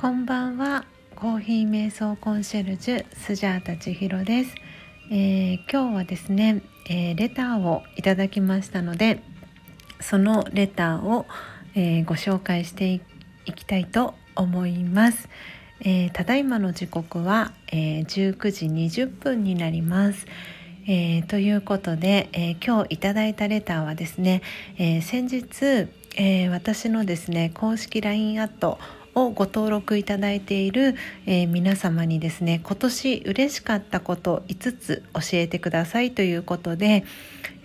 こんばんは。コーヒー瞑想コンシェルジュスジャータ千尋です、えー、今日はですね、えー、レターをいただきましたのでそのレターを、えー、ご紹介していきたいと思います、えただいまの時刻は、え19時20分になります。えー、ということで、えー、今日いただいたレターはですね、えー、先日、え私のですね公式 LINE アットをご登録いただいている、えー、皆様にですね今年嬉しかったこと5つ教えてくださいということで、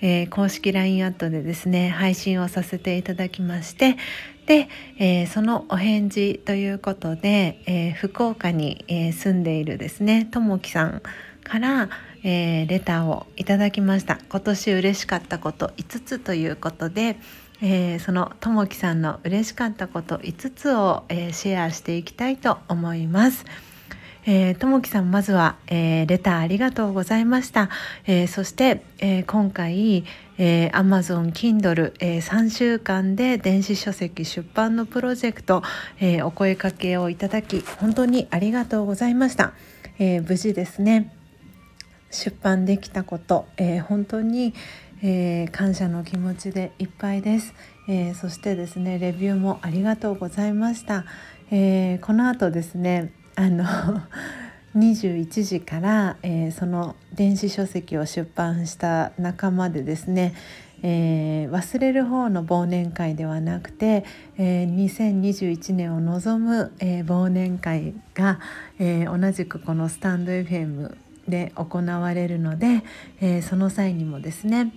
えー、公式 LINE アットでですね配信をさせていただきましてで、えー、そのお返事ということで、え福岡に、え住んでいるですねともきさんから、えレターをいただきました。今年嬉しかったこと5つということで、えー、そのともきさんの嬉しかったこと5つを、えー、シェアしていきたいと思います。ともきさんまずは、えー、レターありがとうございました、えー、そして、えー、今回、えー、Amazon Kindle、えー、3週間で電子書籍出版のプロジェクト、えー、お声かけをいただき本当にありがとうございました、えー、無事ですね。出版できたこと、えー、本当に、えー、感謝の気持ちでいっぱいです、えー、そしてですねレビューもありがとうございました、えー、この後ですねあの 21時から、えその電子書籍を出版した仲間でですねえー、忘れる方の忘年会ではなくて、えー、2021年を望む、えー、忘年会が、え同じくこのスタンド FM で行われるので、えその際にもですね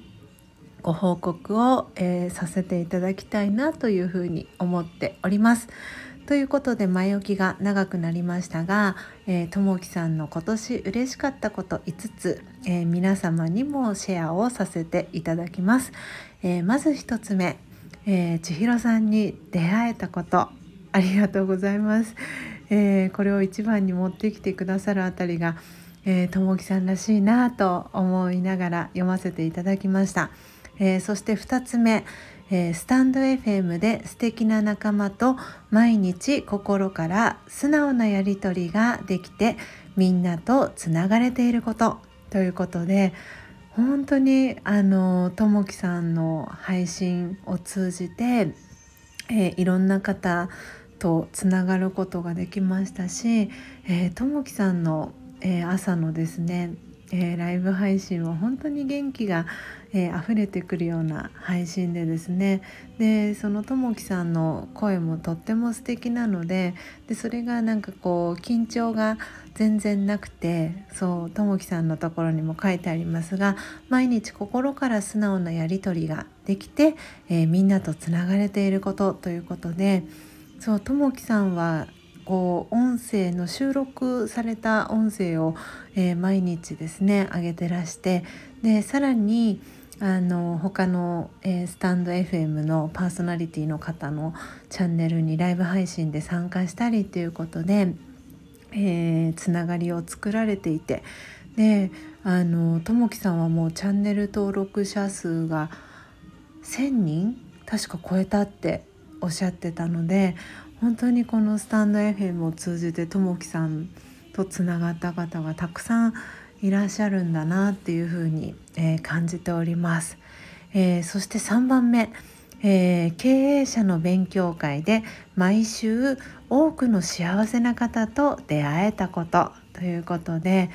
ご報告を、えー、させていただきたいなというふうに思っております。ということで前置きが長くなりましたが、えー、ともきさんの今年嬉しかったこと5つ、えー、皆様にもシェアをさせていただきます。えー、まず1つ目、えー、千尋さんに出会えたことありがとうございます。えー、これを一番に持ってきてくださるあたりが、えー、ともきさんらしいなと思いながら読ませていただきました。えー、そして2つ目、えー、スタンド FM で素敵な仲間と毎日心から素直なやり取りができてみんなとつながれていることということで本当にあのともきさんの配信を通じて、えー、いろんな方とつながることができましたしともきさんの、えー、朝のですねえー、ライブ配信は本当に元気が、えー、溢れてくるような配信でですね。でそのともきさんの声もとっても素敵なのででそれがなんかこう緊張が全然なくてそうともきさんのところにも書いてありますが毎日心から素直なやり取りができて、えー、みんなとつながれていることということでそうともきさんはこう音声の収録された音声を、えー、毎日ですね上げてらしてでさらにあの他の、えー、スタンド FM のパーソナリティの方のチャンネルにライブ配信で参加したりということで、えー、つながりを作られていてであのともきさんはもうチャンネル登録者数が1,000人確か超えたっておっしゃってたので本当にこのスタンド FM を通じてともきさんとつながった方がたくさんいらっしゃるんだなっていうふうに、えー、感じております。えー、そして3番目、えー、経営者の勉強会で毎週多くの幸せな方と出会えたことということで、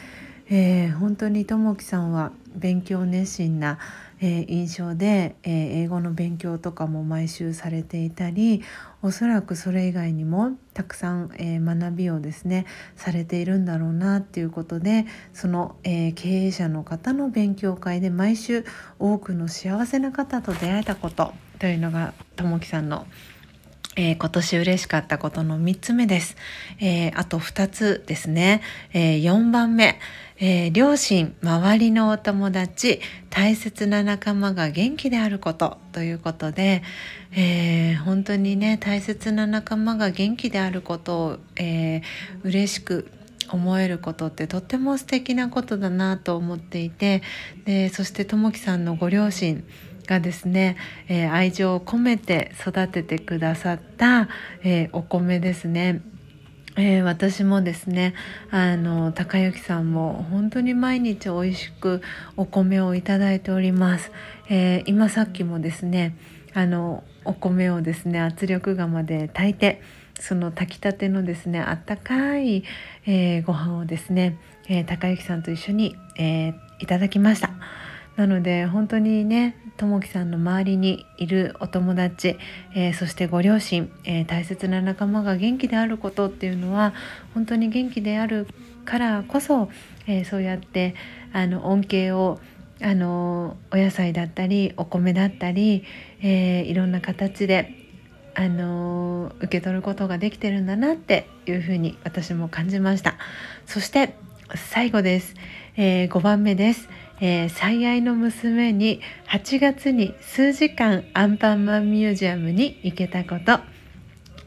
えー、本当にともきさんは勉強熱心な、えー、印象で、えー、英語の勉強とかも毎週されていたりおそらくそれ以外にもたくさん、えー、学びをですねされているんだろうなっていうことでその、えー、経営者の方の勉強会で毎週多くの幸せな方と出会えたことというのがともきさんのえー、今年嬉しかったことの3つ目です。えー、あと2つですね。えー、4番目、え両親、周りのお友達、大切な仲間が元気であることということで、え本当にね、大切な仲間が元気であることを、え嬉しく思えることってとっても素敵なことだなと思っていてでそしてともきさんのご両親がですね、えー、愛情を込めて育ててくださった、えー、お米ですね。えー、私もですねあの高之さんも本当に毎日美味しくお米をいただいております、えー、今さっきもですねあのお米をですね圧力釜で炊いてその炊きたてのですねあったかい、えー、ご飯をですね、えー、高之さんと一緒に、えー、いただきました。なので本当にねともきさんの周りにいるお友達、えー、そしてご両親、えー、大切な仲間が元気であることっていうのは本当に元気であるからこそ、えー、そうやってあの恩恵をあのお野菜だったりお米だったり、えいろんな形であの受け取ることができてるんだなっていうふうに私も感じました。そして最後です、え5番目です。えー、最愛の娘に8月に数時間アンパンマンミュージアムに行けたこと。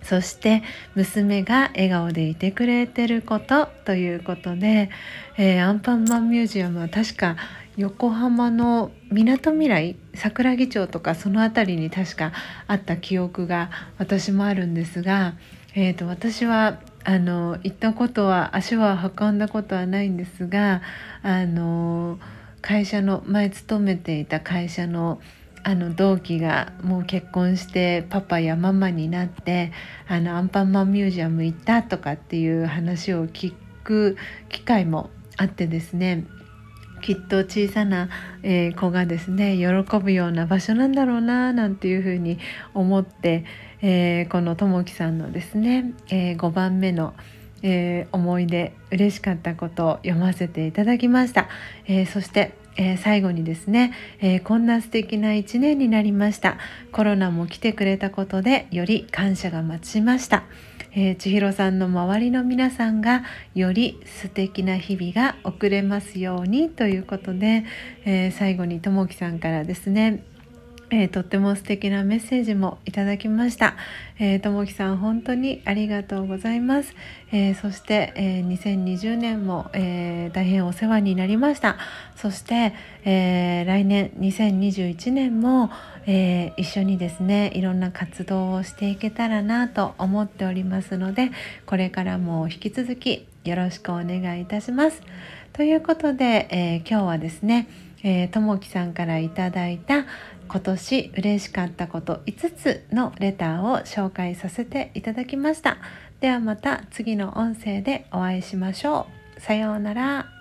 そして娘が笑顔でいてくれてることということで、えー、アンパンマンミュージアムは確か横浜のみなとみらい桜木町とかその辺りに確かあった記憶が私もあるんですが、えーと、私はあの行ったことは足は運んだことはないんですがあの会社の前勤めていた会社のあの同期がもう結婚してパパやママになってあのアンパンマンミュージアム行ったとかっていう話を聞く機会もあってですね。きっと小さな、え子がですね喜ぶような場所なんだろうななんていうふうに思って、えー、このともきさんのですね、えー、5番目の「えー、思い出嬉しかったことを読ませていただきました、えー、そして、えー、最後にですね、えこんな素敵な一年になりました。コロナも来てくれたことでより感謝が増しました、え千尋さんの周りの皆さんがより素敵な日々が送れますようにということで、え最後にともきさんからですねえー、とっても素敵なメッセージもいただきました。えー、ともきさん本当にありがとうございます。えー、そして、えー、2020年も、えー、大変お世話になりました。そして、えー、来年2021年も、えー、一緒にですねいろんな活動をしていけたらなと思っておりますのでこれからも引き続きよろしくお願いいたします。ということで、え今日はですねともきさんからいただいた、今年嬉しかったこと5つのレターを紹介させていただきました。ではまた次の音声でお会いしましょう。さようなら。